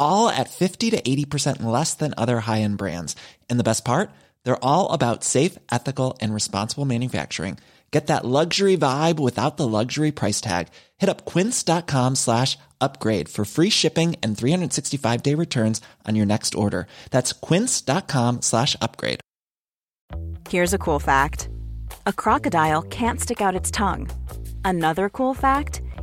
all at 50 to 80% less than other high-end brands. And the best part? They're all about safe, ethical, and responsible manufacturing. Get that luxury vibe without the luxury price tag. Hit up quince.com slash upgrade for free shipping and 365-day returns on your next order. That's quince.com slash upgrade. Here's a cool fact a crocodile can't stick out its tongue. Another cool fact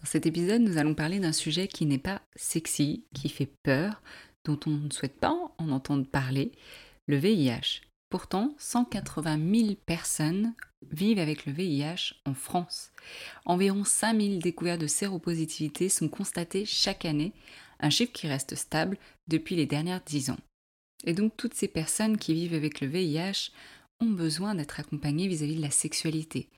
Dans cet épisode, nous allons parler d'un sujet qui n'est pas sexy, qui fait peur, dont on ne souhaite pas en entendre parler, le VIH. Pourtant, 180 000 personnes vivent avec le VIH en France. Environ 5 000 découvertes de séropositivité sont constatées chaque année, un chiffre qui reste stable depuis les dernières 10 ans. Et donc toutes ces personnes qui vivent avec le VIH ont besoin d'être accompagnées vis-à-vis de la sexualité.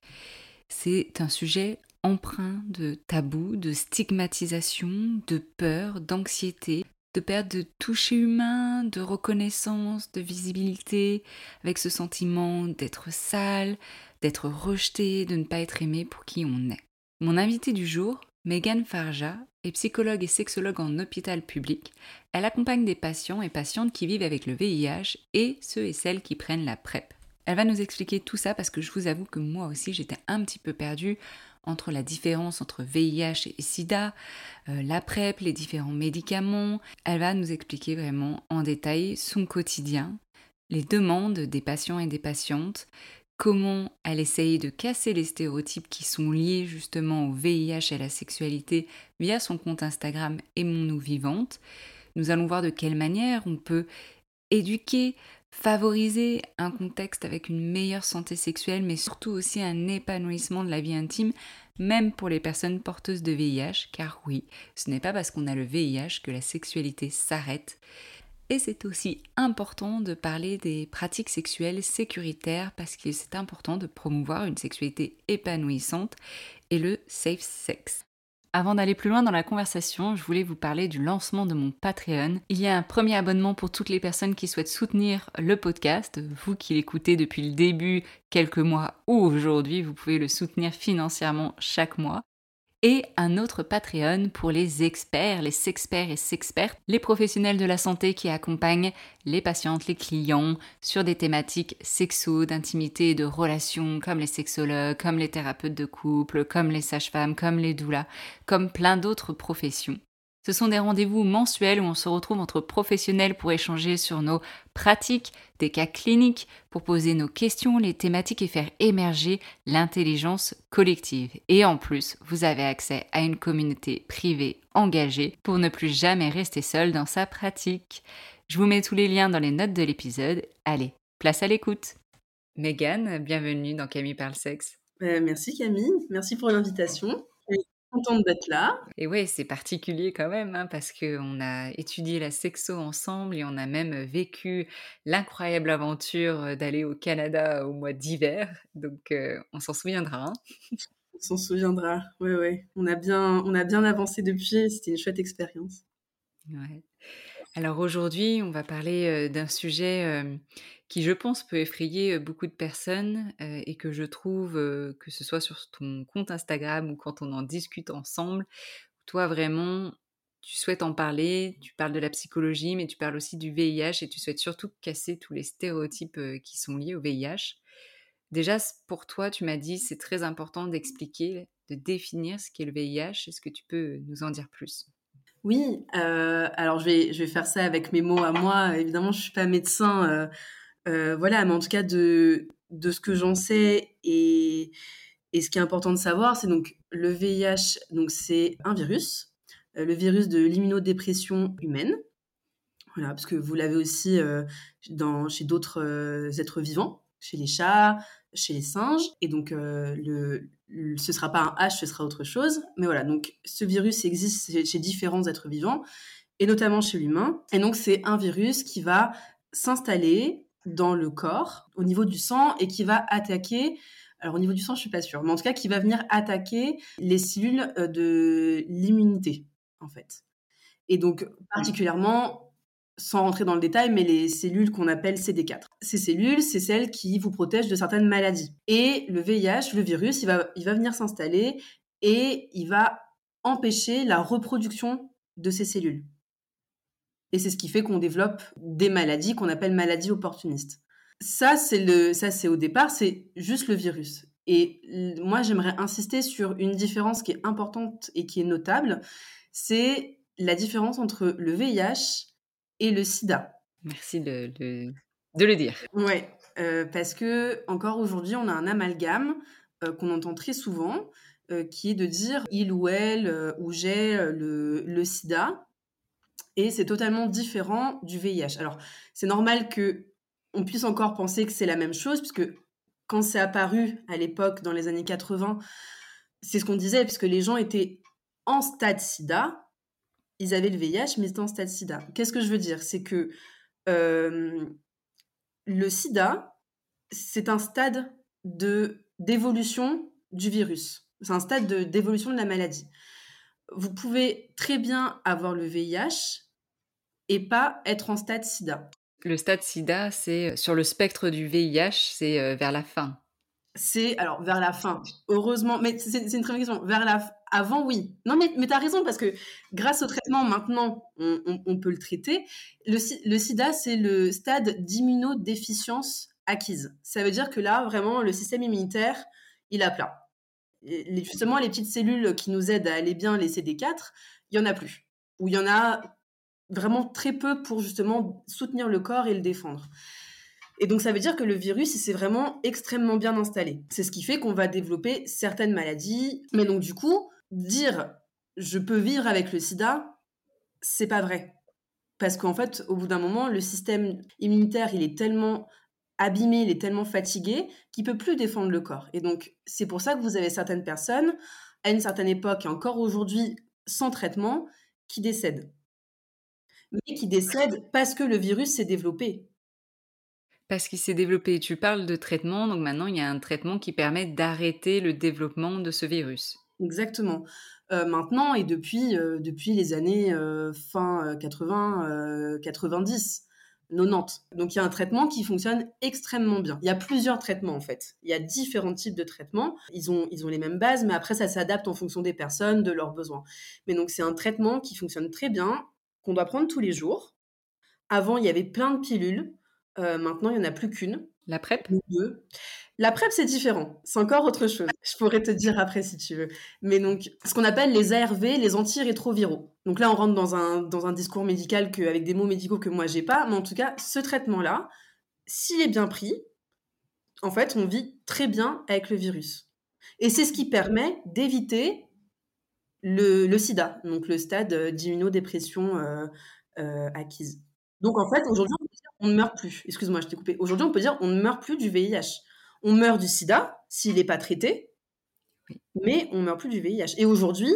C'est un sujet empreint de tabous, de stigmatisation, de peur, d'anxiété, de perte de toucher humain, de reconnaissance, de visibilité, avec ce sentiment d'être sale, d'être rejeté, de ne pas être aimé pour qui on est. Mon invitée du jour, Megan Farja, est psychologue et sexologue en hôpital public. Elle accompagne des patients et patientes qui vivent avec le VIH et ceux et celles qui prennent la PrEP. Elle va nous expliquer tout ça parce que je vous avoue que moi aussi j'étais un petit peu perdue entre la différence entre VIH et SIDA, euh, la PrEP, les différents médicaments. Elle va nous expliquer vraiment en détail son quotidien, les demandes des patients et des patientes, comment elle essaye de casser les stéréotypes qui sont liés justement au VIH et à la sexualité via son compte Instagram Aimons-nous vivantes. Nous allons voir de quelle manière on peut éduquer, favoriser un contexte avec une meilleure santé sexuelle, mais surtout aussi un épanouissement de la vie intime, même pour les personnes porteuses de VIH, car oui, ce n'est pas parce qu'on a le VIH que la sexualité s'arrête. Et c'est aussi important de parler des pratiques sexuelles sécuritaires parce que c'est important de promouvoir une sexualité épanouissante et le safe sex. Avant d'aller plus loin dans la conversation, je voulais vous parler du lancement de mon Patreon. Il y a un premier abonnement pour toutes les personnes qui souhaitent soutenir le podcast. Vous qui l'écoutez depuis le début, quelques mois ou aujourd'hui, vous pouvez le soutenir financièrement chaque mois et un autre Patreon pour les experts, les sexperts et sexpertes, les professionnels de la santé qui accompagnent les patientes, les clients sur des thématiques sexo, d'intimité et de relations comme les sexologues, comme les thérapeutes de couple, comme les sages-femmes, comme les doulas, comme plein d'autres professions. Ce sont des rendez-vous mensuels où on se retrouve entre professionnels pour échanger sur nos pratiques, des cas cliniques, pour poser nos questions, les thématiques et faire émerger l'intelligence collective. Et en plus, vous avez accès à une communauté privée engagée pour ne plus jamais rester seul dans sa pratique. Je vous mets tous les liens dans les notes de l'épisode. Allez, place à l'écoute. Megan, bienvenue dans Camille parle sexe. Euh, merci Camille, merci pour l'invitation. Contente d'être là. Et ouais, c'est particulier quand même, hein, parce qu'on a étudié la sexo ensemble et on a même vécu l'incroyable aventure d'aller au Canada au mois d'hiver. Donc, on s'en souviendra. Hein. on s'en souviendra. Oui, oui. On a bien, on a bien avancé depuis. C'était une chouette expérience. Ouais. Alors aujourd'hui, on va parler d'un sujet qui, je pense, peut effrayer beaucoup de personnes et que je trouve, que ce soit sur ton compte Instagram ou quand on en discute ensemble, toi vraiment, tu souhaites en parler, tu parles de la psychologie, mais tu parles aussi du VIH et tu souhaites surtout casser tous les stéréotypes qui sont liés au VIH. Déjà, pour toi, tu m'as dit, c'est très important d'expliquer, de définir ce qu'est le VIH. Est-ce que tu peux nous en dire plus? Oui, euh, alors je vais, je vais faire ça avec mes mots à moi. Évidemment, je suis pas médecin, euh, euh, voilà, mais en tout cas de de ce que j'en sais et et ce qui est important de savoir, c'est donc le VIH, donc c'est un virus, le virus de l'immunodépression humaine. Voilà, parce que vous l'avez aussi dans chez d'autres êtres vivants, chez les chats, chez les singes. Et donc, euh, le, ce sera pas un H, ce sera autre chose. Mais voilà, donc ce virus existe chez, différents êtres vivants, et notamment chez l'humain. Et donc, c'est un virus qui va s'installer dans le corps, au niveau du sang, et qui va attaquer alors au niveau du sang, je suis pas sûre, mais en tout cas qui va venir attaquer les cellules euh, de l'immunité, en fait. Et donc particulièrement sans rentrer dans le détail, mais les cellules qu'on appelle CD4. Ces cellules, c'est celles qui vous protègent de certaines maladies. Et le VIH, le virus, il va, il va venir s'installer et il va empêcher la reproduction de ces cellules. Et c'est ce qui fait qu'on développe des maladies qu'on appelle maladies opportunistes. Ça, c'est ça, c'est au départ, c'est juste le virus. Et moi, j'aimerais insister sur une différence qui est importante et qui est notable. C'est la différence entre le VIH et le sida. Merci de, de, le dire. Ouais, euh, parce que encore aujourd'hui, on a un amalgame euh, qu'on entend très souvent, euh, qui est de dire il ou elle ou j'ai le, le, sida, et c'est totalement différent du VIH. Alors, c'est normal que on puisse encore penser que c'est la même chose, puisque quand c'est apparu à l'époque, dans les années 80, c'est ce qu'on disait, puisque les gens étaient en stade sida, ils avaient le VIH, mais ils étaient en stade sida. Qu'est-ce que je veux dire? C'est que euh, le sida, c'est un stade de d'évolution du virus. C'est un stade d'évolution de, la maladie. Vous pouvez très bien avoir le VIH et pas être en stade sida. Le stade sida, c'est sur le spectre du VIH, c'est euh, vers la fin. C'est alors vers la fin. Heureusement, mais c'est une très bonne question. Vers la avant, oui. Non, mais, mais tu as raison, parce que grâce au traitement, maintenant, on, peut le traiter. Le, sida, c'est le stade d'immunodéficience acquise. Ça veut dire que là, vraiment, le système immunitaire, il a. Les, justement, les petites cellules qui nous aident à aller bien, les CD4, il y en a plus. Ou il y en a vraiment très peu pour justement soutenir le corps et le défendre. Et donc ça veut dire que le virus, il s'est vraiment extrêmement bien installé. C'est ce qui fait qu'on va développer certaines maladies. Mais donc du coup, dire je peux vivre avec le sida, c'est pas vrai. Parce qu'en fait, au bout d'un moment, le système immunitaire, il est tellement abîmé, il est tellement fatigué qu'il peut plus défendre le corps. Et donc, c'est pour ça que vous avez certaines personnes, à une certaine époque et encore aujourd'hui, sans traitement, qui décèdent. Mais qui décèdent parce que le virus s'est développé. Parce qu'il s'est développé. Tu parles de traitement, donc maintenant il y a un traitement qui permet d'arrêter le développement de ce virus. Exactement. Euh, maintenant et depuis, euh, depuis les années euh, fin 80, 90, 90. Donc il y a un traitement qui fonctionne extrêmement bien. Il y a plusieurs traitements en fait. Il y a différents types de traitements. Ils ont, ils ont les mêmes bases, mais après ça s'adapte en fonction des personnes, de leurs besoins. Mais donc c'est un traitement qui fonctionne très bien, qu'on doit prendre tous les jours. Avant il y avait plein de pilules. Maintenant il n'y en a plus qu'une. La PrEP? Deux. La PrEP, c'est différent. C'est encore autre chose. Je pourrais te dire après si tu veux. Mais donc, ce qu'on appelle les ARV, les antirétroviraux. Donc là, on rentre dans un, dans un discours médical que, avec des mots médicaux que moi, j'ai pas. Mais en tout cas, ce traitement-là, s'il est bien pris, en fait, on vit très bien avec le virus. Et c'est ce qui permet d'éviter le, le, sida, donc le stade d'immunodépression euh, euh, acquise. Donc en fait, aujourd'hui, on ne meurt plus. Excuse-moi, je t'ai coupé. Aujourd'hui, on peut dire on ne meurt plus du VIH. On meurt du sida s'il n'est pas traité. Mais on meurt plus du VIH. Et aujourd'hui,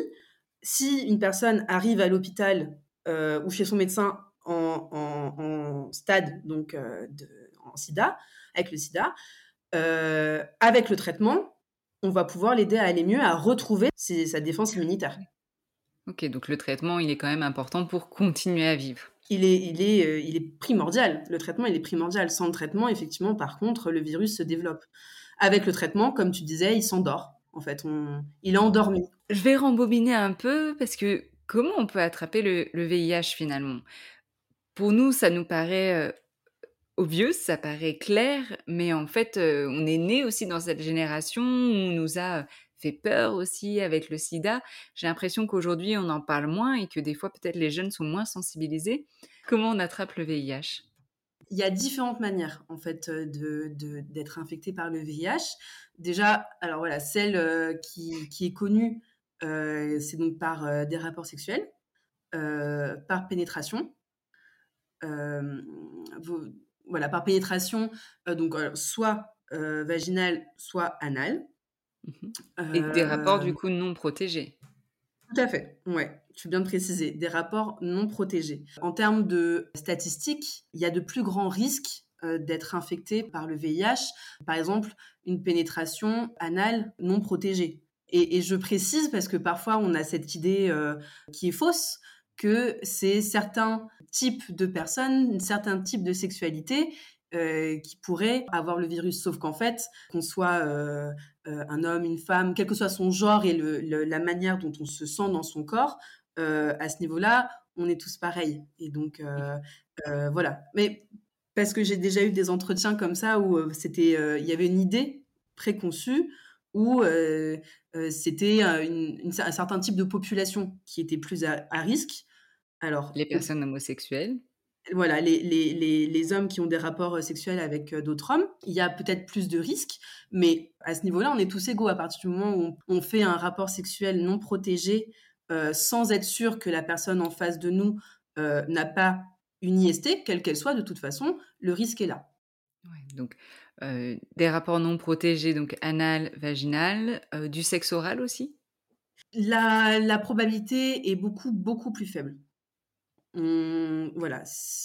si une personne arrive à l'hôpital ou chez son médecin en, stade, donc de, en sida, avec le sida, avec le traitement, on va pouvoir l'aider à aller mieux, à retrouver sa défense immunitaire. Ok, donc le traitement, il est quand même important pour continuer à vivre. Il est, il est, euh, il est primordial. Le traitement, il est primordial. Sans le traitement, effectivement, par contre, le virus se développe. Avec le traitement, comme tu disais, il s'endort. En fait, on... il est endormi. Je vais rembobiner un peu parce que comment on peut attraper le, VIH finalement? Pour nous, ça nous paraît euh, obvious, ça paraît clair, mais en fait, euh, on est né aussi dans cette génération où on nous a fait peur aussi avec le sida. J'ai l'impression qu'aujourd'hui, on en parle moins et que des fois, peut-être les jeunes sont moins sensibilisés. Comment on attrape le VIH il y a différentes manières en fait euh, de, d'être infecté par le VIH. Déjà, alors voilà, celle euh, qui, qui, est connue, c'est donc par des rapports sexuels, par pénétration. voilà, par pénétration, donc soit vaginale, soit anale. Mmh et des rapports du coup non protégés. Tout à fait, ouais, tu bien de préciser, des rapports non protégés. En termes de statistiques, il y a de plus grands risques d'être infecté par le VIH, par exemple une pénétration anale non protégée. Et, je précise parce que parfois on a cette idée qui est fausse que c'est certains types de personnes, certains types de sexualité euh, qui pourraient avoir le virus. Sauf qu'en fait, qu'on soit euh, euh, un homme, une femme, quel que soit son genre et la manière dont on se sent dans son corps, à ce niveau-là, on est tous pareils. Et donc, voilà. Mais parce que j'ai déjà eu des entretiens comme ça où c'était, il y avait une idée préconçue où c'était un certain type de population qui était plus à, à risque. Alors, les personnes homosexuelles voilà, les, les, les, hommes qui ont des rapports euh, sexuels avec euh, d'autres hommes, il y a peut-être plus de risques, mais à ce niveau-là, on est tous égaux. À partir du moment où on, fait un rapport sexuel non protégé euh, sans être sûr que la personne en face de nous n'a pas une IST, quelle qu'elle soit, de toute façon, le risque est là. donc, des rapports non protégés, donc anal, vaginal, du sexe oral aussi? La, la probabilité est beaucoup, beaucoup plus faible voilà,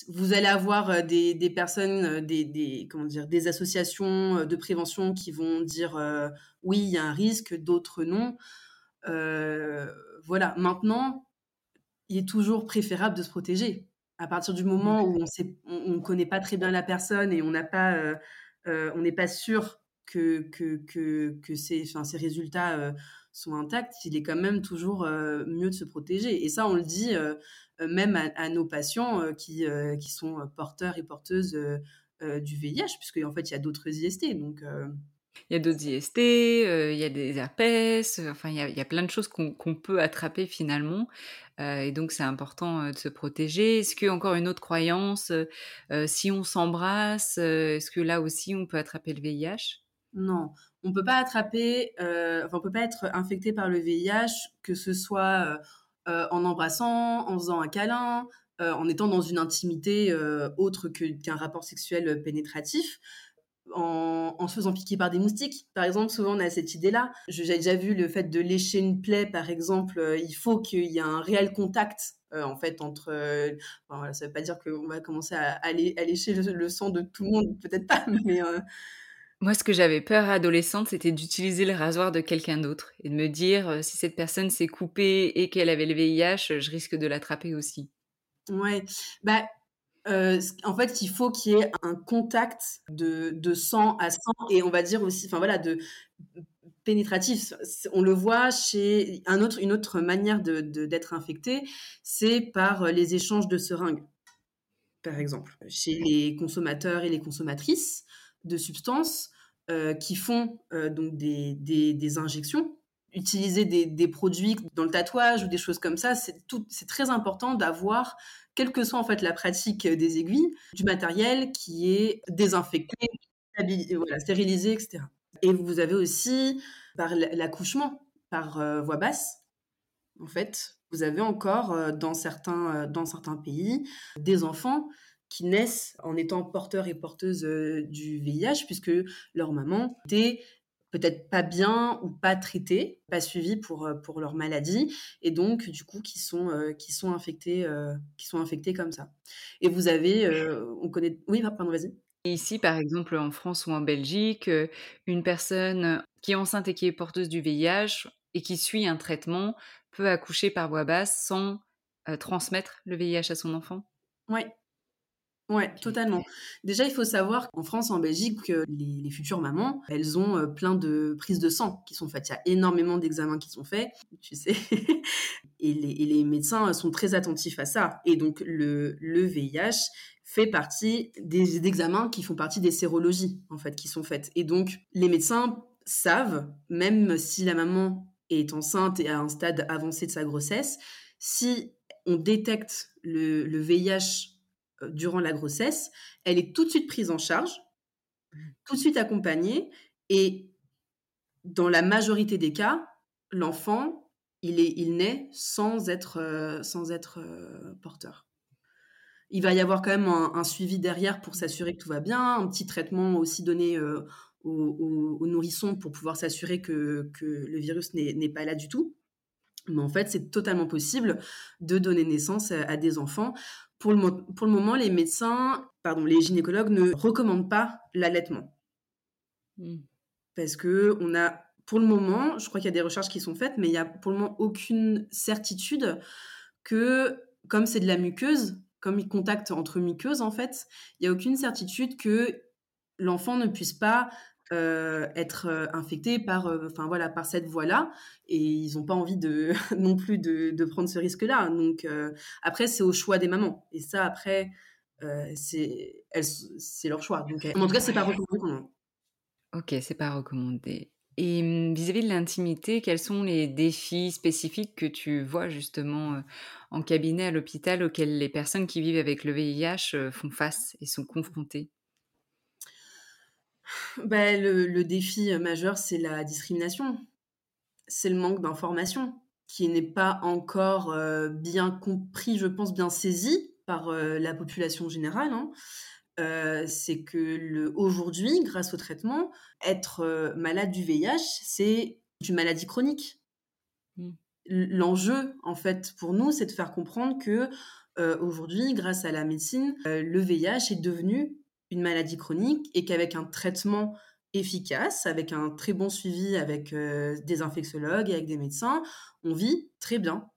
vous allez avoir euh, des, des personnes, euh, des, des, comment dire, des associations euh, de prévention qui vont dire oui, il y a un risque, d'autres non. voilà, maintenant, il est toujours préférable de se protéger. À partir du moment où on ne connaît pas très bien la personne et on n'a pas, on n'est pas sûr que, que, que, que ces, ces résultats sont intacts, il est quand même toujours mieux de se protéger. Et ça, on le dit même à, nos patients qui, qui sont porteurs et porteuses du VIH, puisque en fait, il y a d'autres IST. Donc, il y a d'autres IST, il y a des herpès, enfin, il y a, il y a plein de choses qu'on peut attraper finalement. et donc, c'est important de se protéger. Est-ce que, encore une autre croyance, si on s'embrasse, est-ce que là aussi, on peut attraper le VIH Non, on peut pas attraper, euh, on peut pas être infecté par le VIH, que ce soit euh, euh, en embrassant, en faisant un câlin, en étant dans une intimité autre qu'un rapport sexuel pénétratif. En, se faisant piquer par des moustiques. Par exemple, souvent on a cette idée-là. J'ai déjà vu le fait de lécher une plaie, par exemple. il faut qu'il y ait un réel contact, en fait, entre. ça ne veut pas dire qu'on va commencer à, à, lécher le, sang de tout le monde, peut-être pas, mais moi, ce que j'avais peur adolescente, c'était d'utiliser le rasoir de quelqu'un d'autre et de me dire euh, si cette personne s'est coupée et qu'elle avait le VIH, je risque de l'attraper aussi. Ouais, bah euh, en fait, il faut qu'il y ait un contact de, de, sang à sang et on va dire aussi, enfin voilà, de pénétratif. On le voit chez un autre, une autre manière d'être infecté, c'est par euh, les échanges de seringues, par exemple, chez les consommateurs et les consommatrices de substances euh, qui font euh, donc des, injections. Utiliser des, produits dans le tatouage ou des choses comme ça, c'est très important d'avoir, quelle que soit en fait la pratique des aiguilles, du matériel qui est désinfecté, voilà, stérilisé, etc. Et vous avez aussi par l'accouchement par euh, voie basse, en fait, vous avez encore dans certains, dans certains pays des enfants qui naissent en étant porteurs et porteuses du VIH, puisque leur maman était peut-être pas bien ou pas traités, pas suivis pour, pour leur maladie, et donc du coup qui sont, qui sont, infectés, qui sont infectés comme ça. Et vous avez, on connaît... Oui, pardon, vas-y. Ici, par exemple, en France ou en Belgique, une personne qui est enceinte et qui est porteuse du VIH et qui suit un traitement peut accoucher par voie basse sans transmettre le VIH à son enfant? Oui, Ouais, totalement. Déjà, il faut savoir qu'en France, en Belgique, les, les, futures mamans, elles ont euh, plein de prises de sang qui sont faites. Il y a énormément d'examens qui sont faits, tu sais. et, les, et, les, médecins sont très attentifs à ça. Et donc, le, le VIH fait partie des, examens qui font partie des sérologies, en fait, qui sont faites. Et donc, les médecins savent, même si la maman est enceinte et à un stade avancé de sa grossesse, si on détecte le, le VIH euh, durant la grossesse, elle est tout de suite prise en charge, tout de suite accompagnée, et dans la majorité des cas, l'enfant, il, il naît sans être, euh, sans être euh, porteur. Il va y avoir quand même un, suivi derrière pour s'assurer que tout va bien, un petit traitement aussi donné aux, nourrissons pour pouvoir s'assurer que, que, le virus n'est pas là du tout. Mais en fait, c'est totalement possible de donner naissance à des enfants pour le, pour le moment, les médecins, pardon, les gynécologues ne recommandent pas l'allaitement. Hmm. Parce que on a, pour le moment, je crois qu'il y a des recherches qui sont faites, mais il n'y a pour le moment aucune certitude que, comme c'est de la muqueuse, comme il contacte entre muqueuses, en fait, il n'y a aucune certitude que l'enfant ne puisse pas euh, être euh, infectés par, euh, enfin voilà, par cette voie-là, et ils n'ont pas envie de non plus de, prendre ce risque-là. Donc après, c'est au choix des mamans, et ça après, c'est c'est leur choix. Donc en tout cas, c'est pas recommandé. Ok, c'est pas recommandé. Et hum, vis-à-vis de l'intimité, quels sont les défis spécifiques que tu vois justement en cabinet à l'hôpital auxquels les personnes qui vivent avec le VIH font face et sont confrontées? Bah, le, défi majeur, c'est la discrimination. C'est le manque d'information qui n'est pas encore euh, bien compris, je pense, bien saisi par euh, la population générale. Hein. Euh, c'est que aujourd'hui, grâce au traitement, être malade du VIH, c'est une maladie chronique. Mmh. L'enjeu, en fait, pour nous, c'est de faire comprendre que aujourd'hui, grâce à la médecine, le VIH est devenu maladie chronique et qu'avec un traitement efficace, avec un très bon suivi avec euh, des infectiologues et avec des médecins, on vit très bien.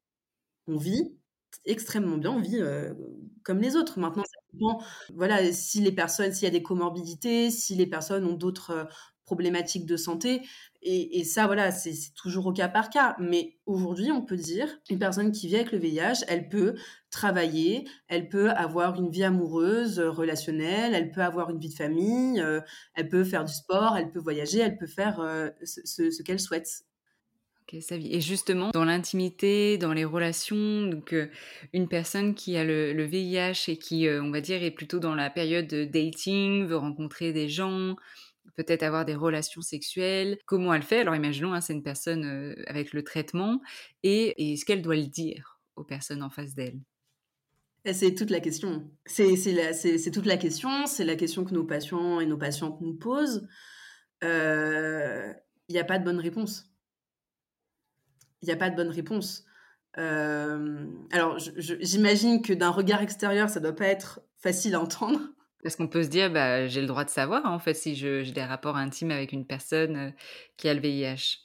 On vit extrêmement bien, on vit euh, comme les autres. Maintenant, ça dépend, voilà, si les personnes, s'il y a des comorbidités, si les personnes ont d'autres euh, problématiques de santé, et, ça, voilà, c'est toujours au cas par cas. Mais aujourd'hui, on peut dire, une personne qui vit avec le VIH, elle peut travailler, elle peut avoir une vie amoureuse, euh, relationnelle, elle peut avoir une vie de famille, euh, elle peut faire du sport, elle peut voyager, elle peut faire euh, ce, qu'elle souhaite. Ok, ça Et justement, dans l'intimité, dans les relations, une personne qui a le VIH et qui, on va dire, est plutôt dans la période de dating, veut rencontrer des gens, peut-être avoir des relations sexuelles. Comment elle fait? Alors imaginons, hein, c'est une personne avec le traitement, et, et ce qu'elle doit le dire aux personnes en face d'elle? C'est toute la question. C'est toute la question. C'est la question que nos patients et nos patientes nous posent. Il euh, n'y a pas de bonne réponse. Il n'y a pas de bonne réponse. Euh, alors, j'imagine que d'un regard extérieur, ça ne doit pas être facile à entendre. Parce qu'on peut se dire, bah, j'ai le droit de savoir, en fait, si j'ai des rapports intimes avec une personne euh, qui a le VIH.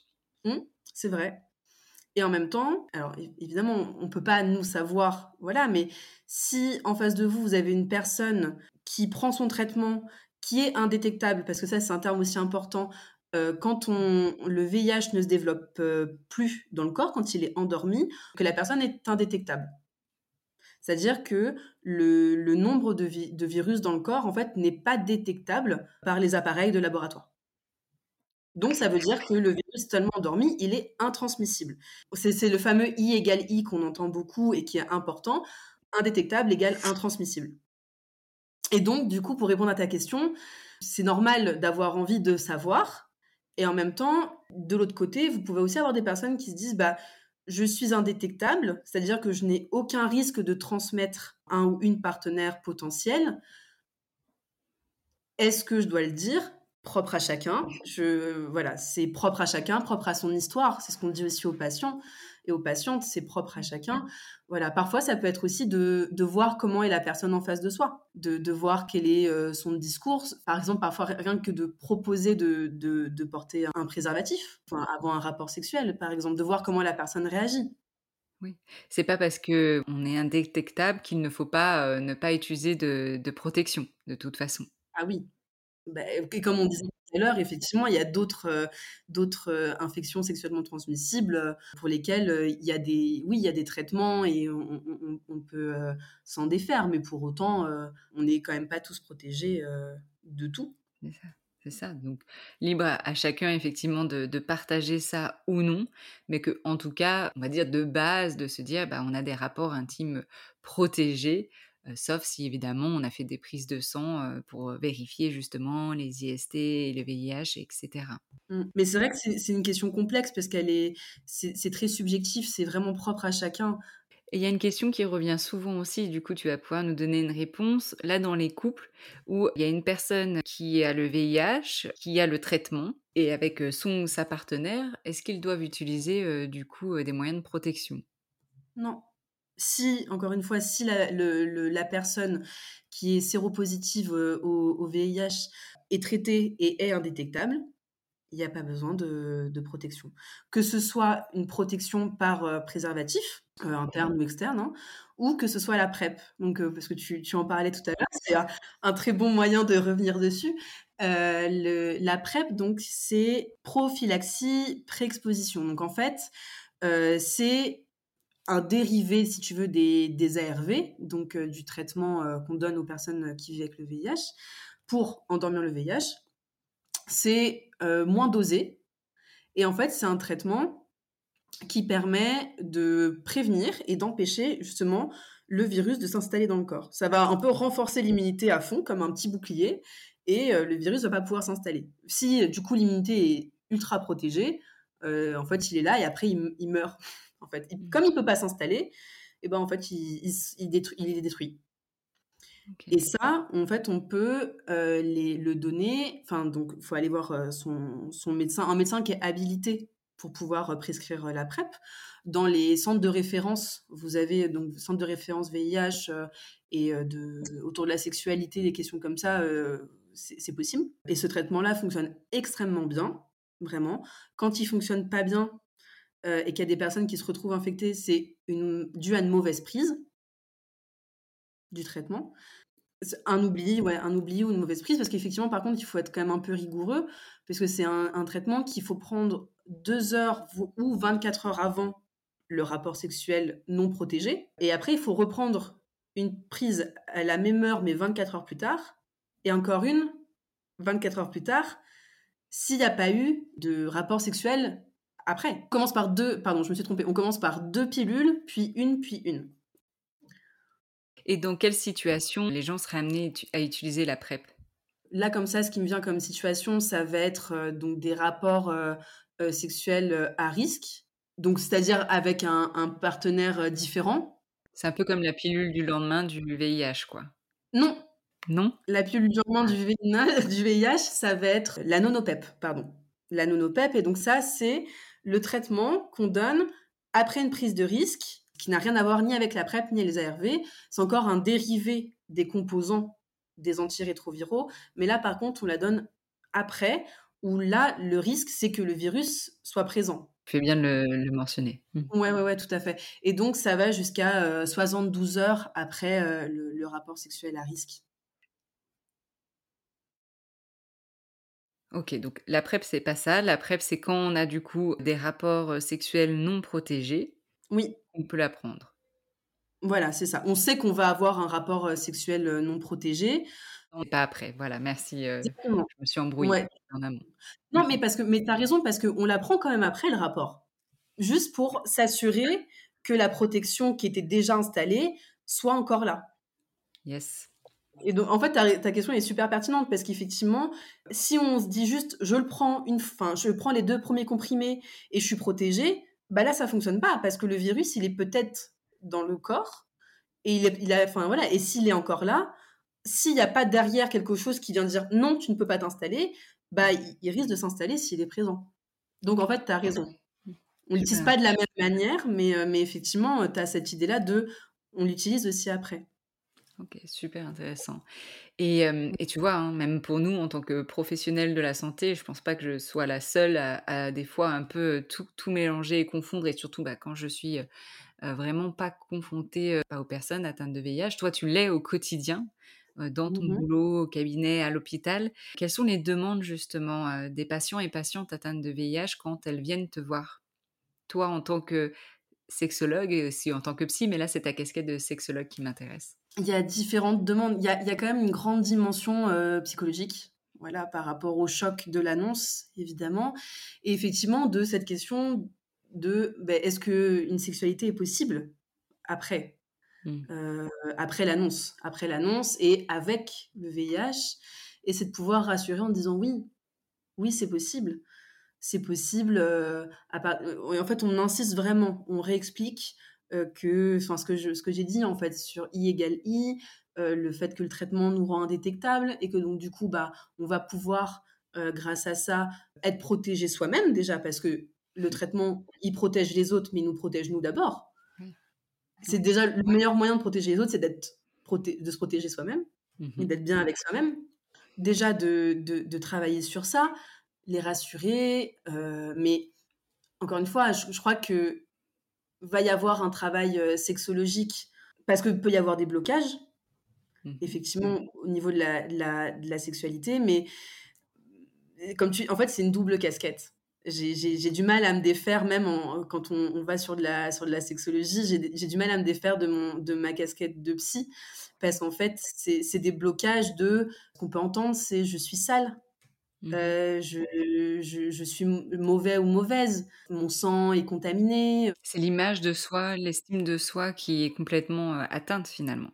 Mmh, c'est vrai. Et en même temps, alors évidemment, on ne peut pas nous savoir, voilà, mais si en face de vous, vous avez une personne qui prend son traitement, qui est indétectable, parce que ça, c'est un terme aussi important, euh, quand on, le VIH ne se développe euh, plus dans le corps, quand il est endormi, que la personne est indétectable. C'est-à-dire que le, nombre de, virus dans le corps, en fait, n'est pas détectable par les appareils de laboratoire. Donc, ça veut dire que le virus tellement endormi, il est intransmissible. C'est le fameux I égale I qu'on entend beaucoup et qui est important. Indétectable égale intransmissible. Et donc, du coup, pour répondre à ta question, c'est normal d'avoir envie de savoir. Et en même temps, de l'autre côté, vous pouvez aussi avoir des personnes qui se disent, bah, je suis indétectable, c'est-à-dire que je n'ai aucun risque de transmettre un ou une partenaire potentielle. Est-ce que je dois le dire? Propre à chacun. Je, voilà, c'est propre à chacun, propre à son histoire. C'est ce qu'on dit aussi aux patients et aux patientes. C'est propre à chacun. Voilà. Parfois, ça peut être aussi de, de voir comment est la personne en face de soi, de, de voir quel est euh, son discours. Par exemple, parfois, rien que de proposer de, de, de porter un préservatif enfin, avant un rapport sexuel, par exemple, de voir comment la personne réagit. Oui, c'est pas parce que on est indétectable qu'il ne faut pas euh, ne pas utiliser de, de protection, de toute façon. Ah oui, bah, et comme on disait tout à l'heure, effectivement, il y a d'autres euh, euh, infections sexuellement transmissibles euh, pour lesquelles il y a des oui il y a des traitements et on, peut s'en défaire, mais pour autant on n'est quand même pas tous protégés de tout. C'est ça. Donc, libre à, chacun, effectivement, de, de, partager ça ou non, mais que, en tout cas, on va dire de base, de se dire, bah, on a des rapports intimes protégés, sauf si évidemment on a fait des prises de sang pour vérifier justement les IST et le VIH, etc. Mmh. Mais c'est vrai que c'est une question complexe parce qu'elle est, c'est très subjectif, c'est vraiment propre à chacun. Et il y a une question qui revient souvent aussi, du coup tu vas pouvoir nous donner une réponse. Là dans les couples où il y a une personne qui a le VIH, qui a le traitement, et avec son ou sa partenaire, est-ce qu'ils doivent utiliser du coup des moyens de protection? Non, si, encore une fois, si la, le, la personne qui est séropositive euh, au, au, VIH est traitée et est indétectable, il n'y a pas besoin de, de, protection. Que ce soit une protection par euh, préservatif, euh, interne ou externe, hein, ou que ce soit la PrEP. Donc, euh, parce que tu, tu, en parlais tout à l'heure, c'est un, un, très bon moyen de revenir dessus. Le, la PrEP, donc, c'est prophylaxie pré-exposition. Donc, en fait, c'est un dérivé, si tu veux, des, ARV, donc euh, du traitement euh, qu'on donne aux personnes qui vivent avec le VIH, pour endormir le VIH. C'est euh, moins dosé. Et en fait, c'est un traitement qui permet de prévenir et d'empêcher justement le virus de s'installer dans le corps. Ça va un peu renforcer l'immunité à fond, comme un petit bouclier, et le virus ne va pas pouvoir s'installer. Si du coup l'immunité est ultra protégée, en fait, il est là et après il meurt en fait. Mm. comme il peut pas s'installer, et eh ben en fait, il, il, il, détruit, il est détruit. Okay. Et ça, en fait, on peut euh, les, le donner. Enfin, donc, il faut aller voir euh, son, son, médecin, un médecin qui est habilité pour pouvoir euh, prescrire la PrEP. Dans les centres de référence, vous avez donc centre de référence VIH euh, et de, autour de la sexualité, des questions comme ça, c'est possible. Et ce traitement-là fonctionne extrêmement bien, vraiment. Quand il fonctionne pas bien, euh, et qu'il y a des personnes qui se retrouvent infectées, c'est dû à une mauvaise prise du traitement. Un oubli, un oubli ou une mauvaise prise, parce qu'effectivement, par contre, il faut être quand même un peu rigoureux, parce que c'est un, un, traitement qu'il faut prendre deux heures ou 24 heures avant le rapport sexuel non protégé. Et après, il faut reprendre une prise à la même heure, mais 24 heures plus tard, et encore une 24 heures plus tard, s'il n'y a pas eu de rapport sexuel après. On commence par deux, pardon, je me suis trompée, on commence par deux pilules, puis une, puis une. Et dans quelle situation les gens seraient amenés à utiliser la PrEP? Là, comme ça, ce qui me vient comme situation, ça va être euh, donc des rapports euh, euh, sexuels à risque, donc c'est-à-dire avec un, un partenaire différent. C'est un peu comme la pilule du lendemain du VIH, quoi. Non. Non? La pilule du lendemain du VIH, ça va être la nonopep, pardon. La nonopep, et donc ça, c'est le traitement qu'on donne après une prise de risque, qui n'a rien à voir ni avec la PrEP ni les ARV. C'est encore un dérivé des composants des antirétroviraux. Mais là, par contre, on la donne après, où là, le risque, c'est que le virus soit présent. Tu fais bien de le, le mentionner. Mmh. Ouais, ouais, ouais, tout à fait. Et donc, ça va jusqu'à euh, 72 heures après euh, le, le rapport sexuel à risque. Ok, donc la PrEP, c'est pas ça. La PrEP, c'est quand on a du coup des rapports euh, sexuels non protégés. Oui. On peut la prendre. Voilà, c'est ça. On sait qu'on va avoir un rapport euh, sexuel euh, non protégé. Et pas après, voilà, merci. Euh, je me suis embrouillée ouais. en amont. Non, mais parce que, mais t'as raison, parce qu'on la prend quand même après le rapport. Juste pour s'assurer que la protection qui était déjà installée soit encore là. Yes. Et donc, en fait, ta, ta, question est super pertinente parce qu'effectivement, si on se dit juste, je le prends une, fin, je prends les deux premiers comprimés et je suis protégée, bah là, ça fonctionne pas parce que le virus, il est peut-être dans le corps et il, est, il a, enfin voilà, et s'il est encore là, s'il n'y a pas derrière quelque chose qui vient dire non, tu ne peux pas t'installer, bah, il, risque de s'installer s'il est présent. Donc en fait, tu as raison. On l'utilise pas de la même manière, mais, euh, mais effectivement, tu as cette idée-là de on l'utilise aussi après. Ok, super intéressant. Et, euh, et tu vois, hein, même pour nous, en tant que professionnels de la santé, je pense pas que je sois la seule à, des fois un peu tout, tout, mélanger et confondre, et surtout bah, quand je suis euh, vraiment pas confrontée aux personnes atteintes de VIH. Toi, tu l'es au quotidien dans ton mmh boulot, au cabinet, à l'hôpital. Quelles sont les demandes justement des patients et patientes atteintes de VIH quand elles viennent te voir? Toi, en tant que sexologue et aussi en tant que psy, mais là, c'est ta casquette de sexologue qui m'intéresse. Il y a différentes demandes. Il y a, il y a quand même une grande dimension psychologique. Voilà, par rapport au choc de l'annonce, évidemment. Et effectivement, de cette question de ben, est-ce qu'une sexualité est possible après Mmh. Euh, après l'annonce, après l'annonce et avec le VIH. Et c'est de pouvoir rassurer en disant oui, oui, c'est possible. C'est possible. Euh, euh, en fait, on insiste vraiment, on réexplique que, enfin, ce que ce que j'ai dit en fait sur I égale I, le fait que le traitement nous rend indétectable et que donc du coup, bah, on va pouvoir, grâce à ça, être protégé soi-même déjà parce que le traitement, il protège les autres, mais il nous protège nous d'abord. C'est déjà le meilleur moyen de protéger les autres, c'est d'être de se protéger soi-même et mmh d'être bien avec soi-même. Déjà de, de, travailler sur ça, les rassurer, euh, mais encore une fois, je, crois que va y avoir un travail euh, sexologique parce que peut y avoir des blocages, mmh effectivement, au niveau de la, de la, sexualité, mais comme tu, en fait, c'est une double casquette. J'ai du mal à me défaire, même quand on, va sur de la, sur de la sexologie, j'ai du mal à me défaire de, mon, de ma casquette de psy, parce qu'en fait, c'est des blocages de... Ce qu'on peut entendre, c'est je suis sale, mmh. euh, je, je, je, suis mauvais ou mauvaise, mon sang est contaminé. C'est l'image de soi, l'estime de soi qui est complètement euh, atteinte finalement.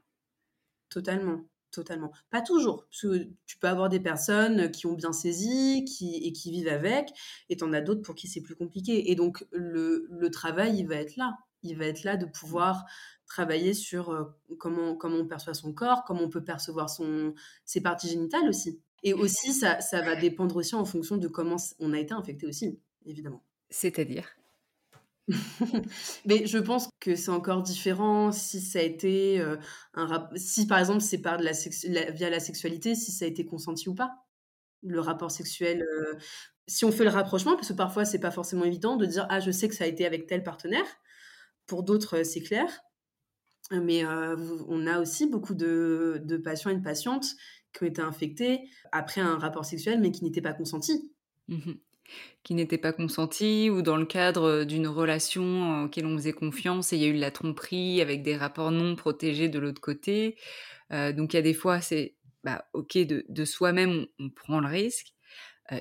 Totalement totalement. Pas toujours, parce que tu peux avoir des personnes qui ont bien saisi qui, et qui vivent avec, et tu en as d'autres pour qui c'est plus compliqué. Et donc, le, le, travail, il va être là. Il va être là de pouvoir travailler sur euh, comment, comment on perçoit son corps, comment on peut percevoir son, ses parties génitales aussi. Et aussi, ça, ça va dépendre aussi en fonction de comment on a été infecté aussi, évidemment. C'est-à-dire? Mais je pense que c'est encore différent si ça a été euh, un si par exemple c'est par de la, via la sexualité, si ça a été consenti ou pas. Le rapport sexuel, euh, si on fait le rapprochement, parce que parfois c'est pas forcément évident de dire ah je sais que ça a été avec tel partenaire. Pour d'autres c'est clair, mais euh, on a aussi beaucoup de, de patients et de patientes qui ont été infectés après un rapport sexuel mais qui n'étaient pas consentis. Mmh qui n'était pas consenti ou dans le cadre d'une relation auquel on faisait confiance et il y a eu de la tromperie avec des rapports non protégés de l'autre côté. donc il y a des fois c'est bah, ok de, soi-même on, prend le risque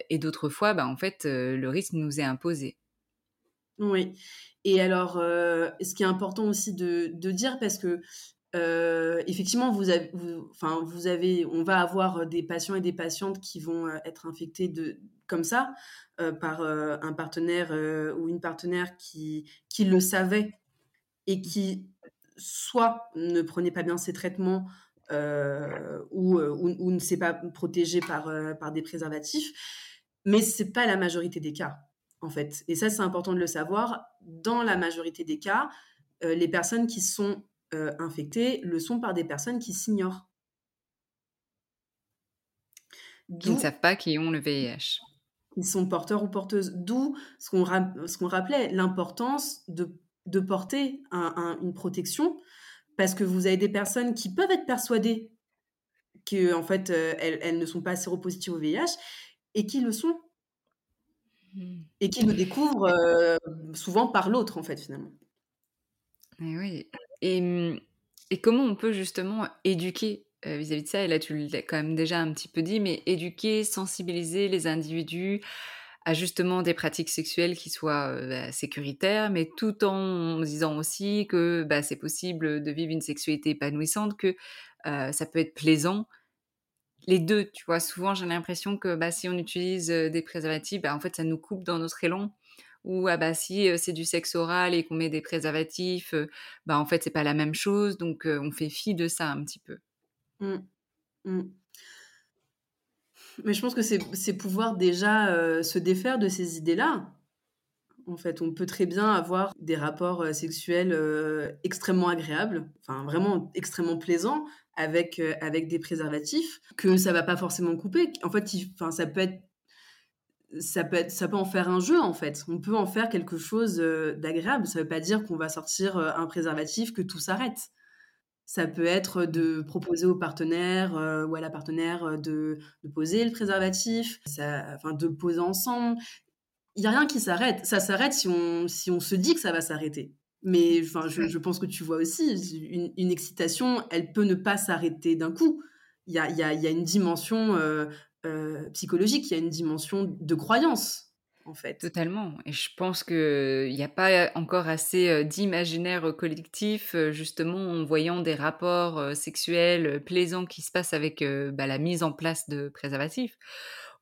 et d'autres fois bah, en fait le risque nous est imposé. Oui. Et alors, ce qui est important aussi de, dire, parce que effectivement, vous avez, enfin, vous avez, on va avoir des patients et des patientes qui vont être infectés de, comme ça. Euh, par euh, un partenaire euh, ou une partenaire qui, qui le savait et qui soit ne prenait pas bien ses traitements ou, ou, ne s'est pas protégé par, par des préservatifs. Mais ce n'est pas la majorité des cas, en fait. Et ça, c'est important de le savoir. Dans la majorité des cas, les personnes qui sont infectées le sont par des personnes qui s'ignorent. Qui ne savent pas qu'ils ont le VIH ils sont porteurs ou porteuses. D'où ce qu'on ce qu'on rappelait, l'importance de, de porter une protection, parce que vous avez des personnes qui peuvent être persuadées que en fait euh, elles, elles, ne sont pas séropositives au VIH et qui le sont mmh. et qui le découvrent euh, souvent par l'autre en fait finalement. Et oui. Et, mmh, et comment on peut justement éduquer euh, vis-à-vis de ça? Et là, tu l'as quand même déjà un petit peu dit, mais éduquer, sensibiliser les individus à justement des pratiques sexuelles qui soient euh, bah, sécuritaires, mais tout en disant aussi que bah, c'est possible de vivre une sexualité épanouissante, que ça peut être plaisant. Les deux, tu vois, souvent j'ai l'impression que bah, si on utilise des préservatifs, bah, en fait ça nous coupe dans notre élan. Ou ah bah si c'est du sexe oral et qu'on met des préservatifs, bah en fait c'est pas la même chose, donc on fait fi de ça un petit peu. Mmh. Mmh. Mais je pense que c'est pouvoir déjà se défaire de ces idées-là. En fait, on peut très bien avoir des rapports euh, sexuels euh, extrêmement agréables, enfin vraiment extrêmement plaisants avec, avec des préservatifs, que ça va pas forcément couper. En fait, enfin, ça peut être ça peut, être, ça peut en faire un jeu en fait. On peut en faire quelque chose d'agréable. Ça ne veut pas dire qu'on va sortir un préservatif que tout s'arrête. Ça peut être de proposer au partenaire euh, ou à la partenaire euh, de, poser le préservatif, ça, enfin de poser ensemble. Il n'y a rien qui s'arrête. Ça s'arrête si on, si on se dit que ça va s'arrêter. Mais enfin, je, je, pense que tu vois aussi, une, une excitation, elle peut ne pas s'arrêter d'un coup. Il y a, y, a, y a, une dimension euh, euh, psychologique, il y a une dimension de croyance en fait. Totalement. Et je pense qu'il n'y a pas encore assez euh, d'imaginaire collectif, euh, justement, en voyant des rapports euh, sexuels plaisants qui se passent avec bah, la mise en place de préservatifs.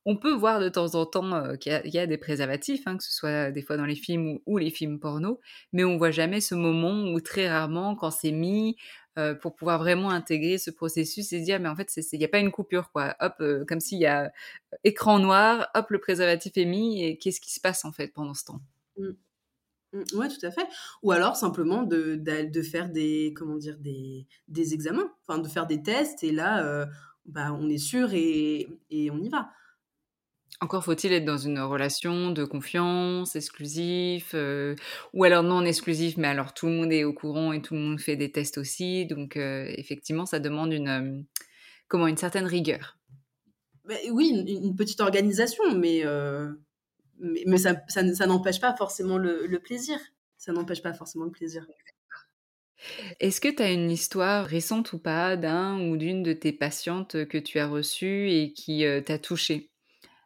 On peut voir de temps en temps qu'il y, a des préservatifs, hein, que ce soit des fois dans les films ou, les films porno, mais on voit jamais ce moment où très rarement, quand c'est mis, euh, pour pouvoir vraiment intégrer ce processus et se dire mais en fait il n'y a pas une coupure hop euh, comme s'il y a euh, écran noir hop le préservatif est mis et qu'est-ce qui se passe en fait pendant ce temps? Mmh, ouais tout à fait. Ou alors simplement de, faire des comment des examens. Enfin de faire des tests et là bah, on est sûr et, et on y va encore faut-il être dans une relation de confiance, exclusif, euh, ou alors non exclusif, mais alors tout le monde est au courant et tout le monde fait des tests aussi. Donc euh, effectivement, ça demande une, euh, comment, une certaine rigueur. oui, une, petite organisation, mais, mais, ça, ça, n'empêche pas forcément le, le plaisir. Ça n'empêche pas forcément le plaisir. Est-ce que tu as une histoire récente ou pas d'un ou d'une de tes patientes que tu as reçue et qui t'a touchée?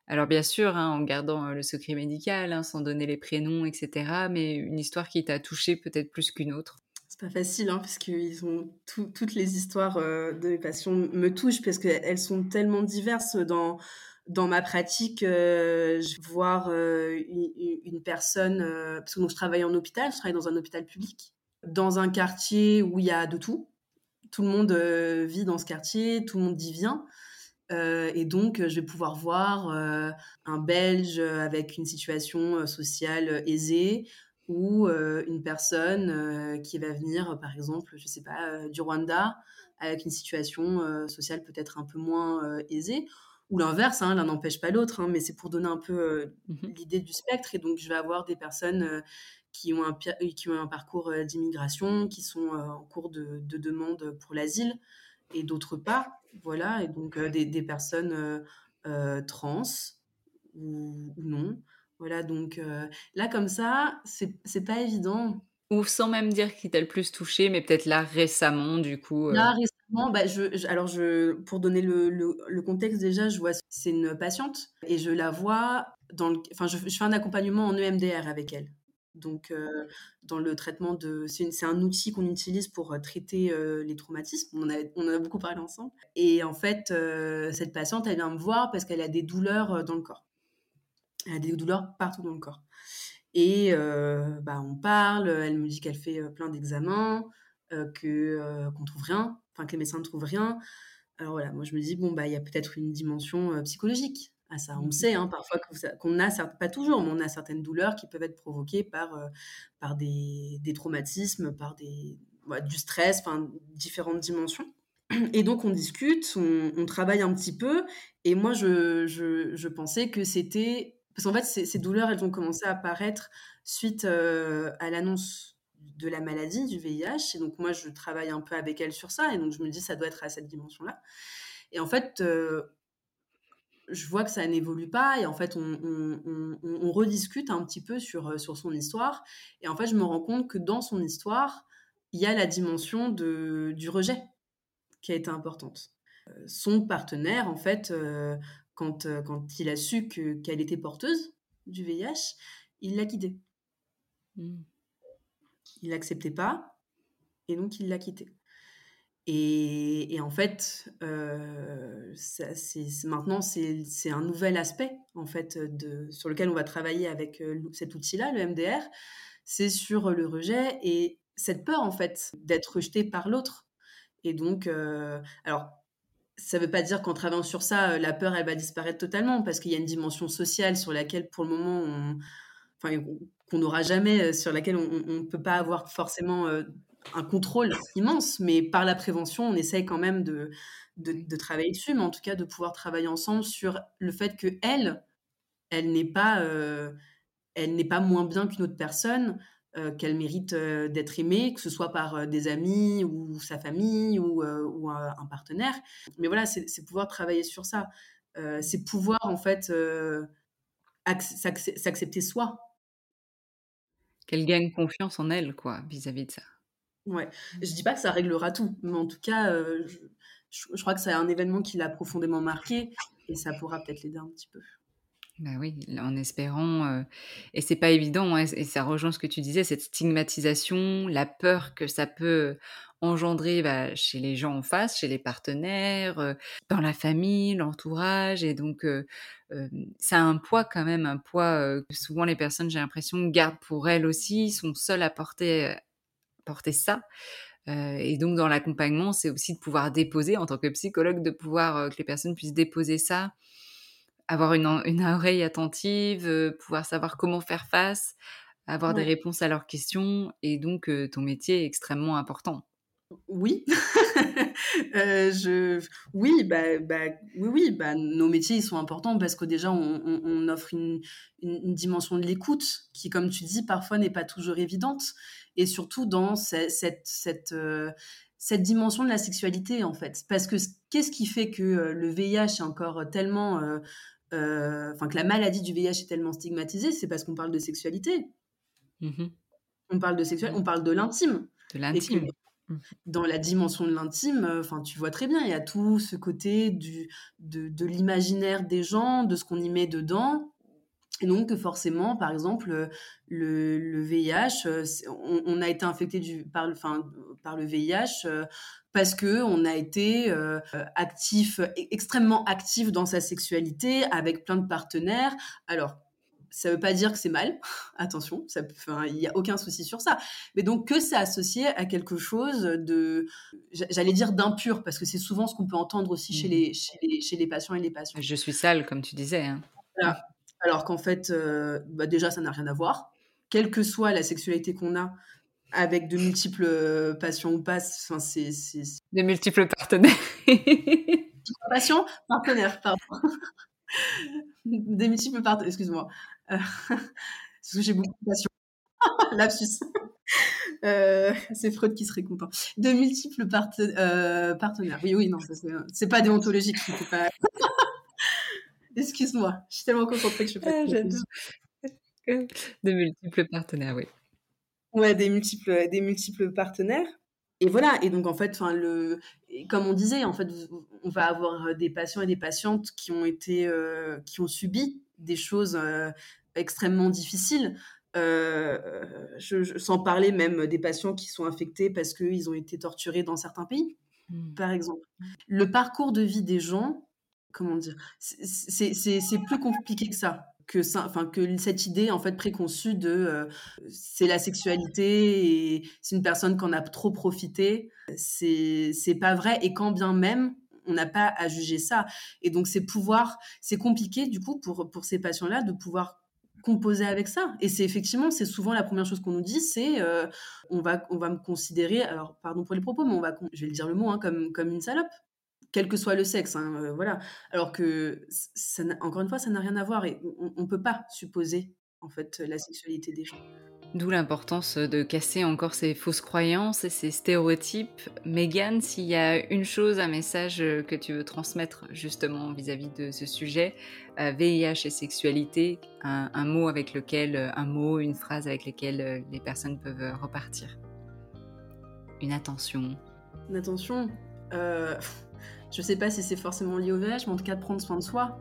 Alors bien sûr, hein, en gardant le secret médical, hein, sans donner les prénoms, etc. Mais une histoire qui t'a touché peut-être plus qu'une autre. C'est pas facile, hein, parce que ont toutes les histoires de mes patients me touchent parce qu'elles sont tellement diverses dans dans ma pratique, voir une, personne, parce que je travaille en hôpital, je travaille dans un hôpital public, dans un quartier où il y a de tout. Tout le monde vit dans ce quartier, tout le monde y vient. Euh, et donc, je vais pouvoir voir euh, un Belge avec une situation euh, sociale aisée ou une personne qui va venir, par exemple, je ne sais pas, du Rwanda avec une situation sociale peut-être un peu moins aisée. Ou l'inverse, hein, l'un n'empêche pas l'autre, hein, mais c'est pour donner un peu mmh l'idée du spectre. Et donc, je vais avoir des personnes qui, ont un, qui ont un parcours d'immigration, qui sont en cours de, de demande pour l'asile, et d'autres pas. Voilà, et donc euh, des, des, personnes euh, euh, trans ou, non. Voilà, donc là, comme ça, c'est pas évident. Ou sans même dire qui t'a le plus touché, mais peut-être là récemment, du coup. Là récemment, bah, je, alors je, pour donner le, le, contexte déjà, je vois c'est une patiente et je la vois dans le, enfin je, je, fais un accompagnement en EMDR avec elle. Donc, dans le traitement de. C'est un outil qu'on utilise pour traiter les traumatismes. On en, a, on a beaucoup parlé ensemble. Et en fait, cette patiente, elle vient me voir parce qu'elle a des douleurs dans le corps. Elle a des douleurs partout dans le corps. Et bah, on parle, elle me dit qu'elle fait plein d'examens, que qu'on trouve rien, enfin que les médecins ne trouvent rien. Alors voilà, moi je me dis, bon, bah, il y a peut-être une dimension psychologique à ça. On mmh sait hein, parfois qu'on a, pas toujours, mais on a certaines douleurs qui peuvent être provoquées par, euh, par des, des, traumatismes, par des, du stress, enfin différentes dimensions. Et donc on discute, on, travaille un petit peu, et moi je, je, je pensais que c'était... Parce qu'en fait, ces, ces, douleurs, elles ont commencé à apparaître suite euh, à l'annonce de la maladie, du VIH, et donc moi je travaille un peu avec elle sur ça, et donc je me dis ça doit être à cette dimension-là. Et en fait, euh, je vois que ça n'évolue pas et en fait on, rediscute un petit peu sur, euh, sur son histoire et en fait je me rends compte que dans son histoire il y a la dimension de, du rejet qui a été importante. Euh, son partenaire en fait euh, quand, quand il a su qu'elle était porteuse du VIH il l'a quittée. Mmh. Il l'acceptait pas et donc il l'a quittée. Et, en fait, euh, maintenant, c'est un nouvel aspect en fait sur lequel on va travailler avec euh, cet outil-là, le MDR. C'est sur le rejet et cette peur en fait d'être rejeté par l'autre. Et donc, euh, alors, ça ne veut pas dire qu'en travaillant sur ça, la peur, elle va disparaître totalement, parce qu'il y a une dimension sociale sur laquelle, pour le moment, on, enfin, qu'on n'aura jamais, sur laquelle on ne peut pas avoir forcément un contrôle immense, mais par la prévention, on essaye quand même de, de, travailler dessus, mais en tout cas de pouvoir travailler ensemble sur le fait que elle, elle n'est pas, elle n'est pas moins bien qu'une autre personne, qu'elle mérite d'être aimée, que ce soit par des amis ou sa famille ou, ou un partenaire. Mais voilà, c'est pouvoir travailler sur ça. c'est pouvoir en fait s'accepter soi. Qu'elle gagne confiance en elle, quoi, vis-à-vis de ça. Ouais, je dis pas que ça réglera tout, mais en tout cas, je, crois que c'est un événement qui l'a profondément marqué et ça pourra peut-être l'aider un petit peu. Bah oui, en espérant. Euh, et c'est pas évident, hein, et ça rejoint ce que tu disais, cette stigmatisation, la peur que ça peut engendrer bah, chez les gens en face, chez les partenaires, euh, dans la famille, l'entourage. Et donc, euh, ça a un poids quand même, un poids que souvent les personnes, j'ai l'impression, gardent pour elles aussi, sont seules à porter, porter ça. et donc, dans l'accompagnement, c'est aussi de pouvoir déposer, en tant que psychologue, de pouvoir que les personnes puissent déposer ça avoir une, une oreille attentive, euh, pouvoir savoir comment faire face, avoir des réponses à leurs questions. Et donc, euh, ton métier est extrêmement important. Oui, euh, je... oui, bah, bah, oui, oui, bah, nos métiers ils sont importants parce que déjà on, on, offre une, une, dimension de l'écoute qui, comme tu dis, parfois n'est pas toujours évidente et surtout dans cette, cette, cette, cette dimension de la sexualité en fait. Parce que qu'est-ce qui fait que le VIH est encore tellement euh, enfin que la maladie du VIH est tellement stigmatisée, c'est parce qu'on parle de sexualité. Mmh on parle de sexualité, on parle de l'intime. De l'intime. Mmh. Dans la dimension de l'intime, euh, enfin, tu vois très bien, il y a tout ce côté du, de, l'imaginaire des gens, de ce qu'on y met dedans. Et donc, forcément, par exemple, le, le VIH, euh, on, a été infecté du, par, enfin, par le VIH parce que on a été euh, actif, e-, extrêmement actif dans sa sexualité avec plein de partenaires. Alors, ça ne veut pas dire que c'est mal, attention, il n'y a aucun souci sur ça. Mais donc que c'est associé à quelque chose de, j'allais dire d'impur, parce que c'est souvent ce qu'on peut entendre aussi chez, mmh. les, chez, les, chez, les, patients et les patients. Je suis sale, comme tu disais. Hein. Alors qu'en fait, euh, bah déjà, ça n'a rien à voir. Quelle que soit la sexualité qu'on a, avec de multiples euh, patients ou pas, enfin, c'est, De multiples partenaires. patients, partenaires, pardon. Des multiples partenaires, excuse-moi. Euh, parce que j'ai beaucoup de patients. Lapsus. Euh, c'est Freud qui serait content. De multiples euh, partenaires. Oui, oui, non, c'est pas déontologique. Pas... Excuse-moi, je suis tellement concentrée que je fais pas. Ah, de multiples partenaires, oui. Ouais, des multiples, des multiples partenaires. Et voilà, et donc en fait, le, comme on disait, en fait, on va avoir des patients et des patientes qui ont été, euh, qui ont subi des choses euh, extrêmement difficiles. Euh, je, sans parler même des patients qui sont infectés parce qu'ils ont été torturés dans certains pays, mmh. par exemple. Le parcours de vie des gens, comment dire, c'est plus compliqué que ça que ça, enfin que cette idée en fait préconçue de euh, c'est la sexualité et c'est une personne qu'on a trop profité, c'est pas vrai et quand bien même on n'a pas à juger ça et donc c'est pouvoir c'est compliqué du coup pour pour ces patients là de pouvoir composer avec ça et c'est effectivement c'est souvent la première chose qu'on nous dit c'est euh, on va on va me considérer alors pardon pour les propos mais on va je vais le dire le mot hein, comme comme une salope quel que soit le sexe, hein, euh, voilà. Alors que, ça encore une fois, ça n'a rien à voir et on ne peut pas supposer en fait la sexualité des gens. D'où l'importance de casser encore ces fausses croyances et ces stéréotypes. Megan, s'il y a une chose, un message que tu veux transmettre justement vis-à-vis de ce sujet, VIH euh, et sexualité, un, mot avec lequel, un mot, une phrase avec lesquelles euh, les personnes peuvent repartir. Une attention. Une attention. Je sais pas si c'est forcément lié au VIH, mais en tout cas de prendre soin de soi,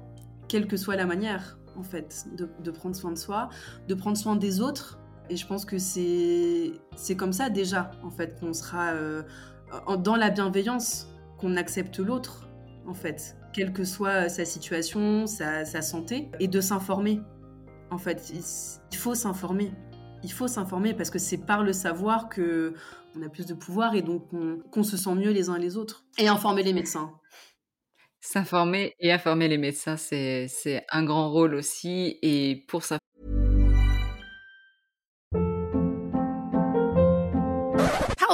quelle que soit la manière, en fait, de, prendre soin de soi, de prendre soin des autres. Et je pense que c'est comme ça déjà, en fait, qu'on sera euh, dans la bienveillance, qu'on accepte l'autre, en fait, quelle que soit sa situation, sa, santé, et de s'informer. En fait, il faut s'informer. Il faut s'informer parce que c'est par le savoir que on a plus de pouvoir et donc qu'on se sent mieux les uns les autres. Et informer les médecins. S'informer et informer les médecins, c'est un grand rôle aussi et pour ça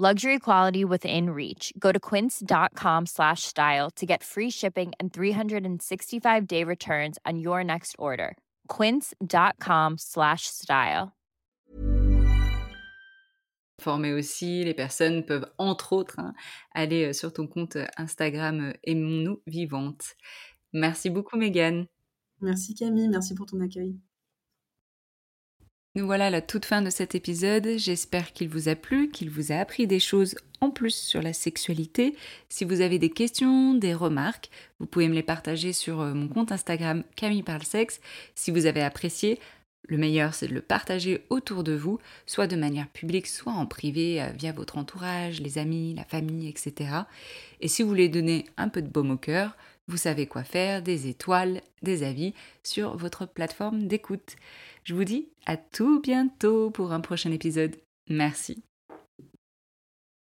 Luxury quality within reach. Go to quince.com slash style to get free shipping and 365 day returns on your next order. Quince.com slash style. Former aussi, les personnes peuvent entre autres hein, aller euh, sur ton compte Instagram euh, Aimons-nous vivantes. Merci beaucoup Megan. Merci Camille, merci pour ton accueil. Nous voilà la toute fin de cet épisode. J'espère qu'il vous a plu, qu'il vous a appris des choses en plus sur la sexualité. Si vous avez des questions, des remarques, vous pouvez me les partager sur euh, mon compte Instagram Camille Parle Sexe. Si vous avez apprécié, le meilleur c'est de le partager autour de vous, soit de manière publique, soit en privé, euh, via votre entourage, les amis, la famille, etc. Et si vous voulez donner un peu de baume au cœur, vous savez quoi faire, des étoiles, des avis sur votre plateforme d'écoute. Je vous dis à tout bientôt pour un prochain épisode. Merci.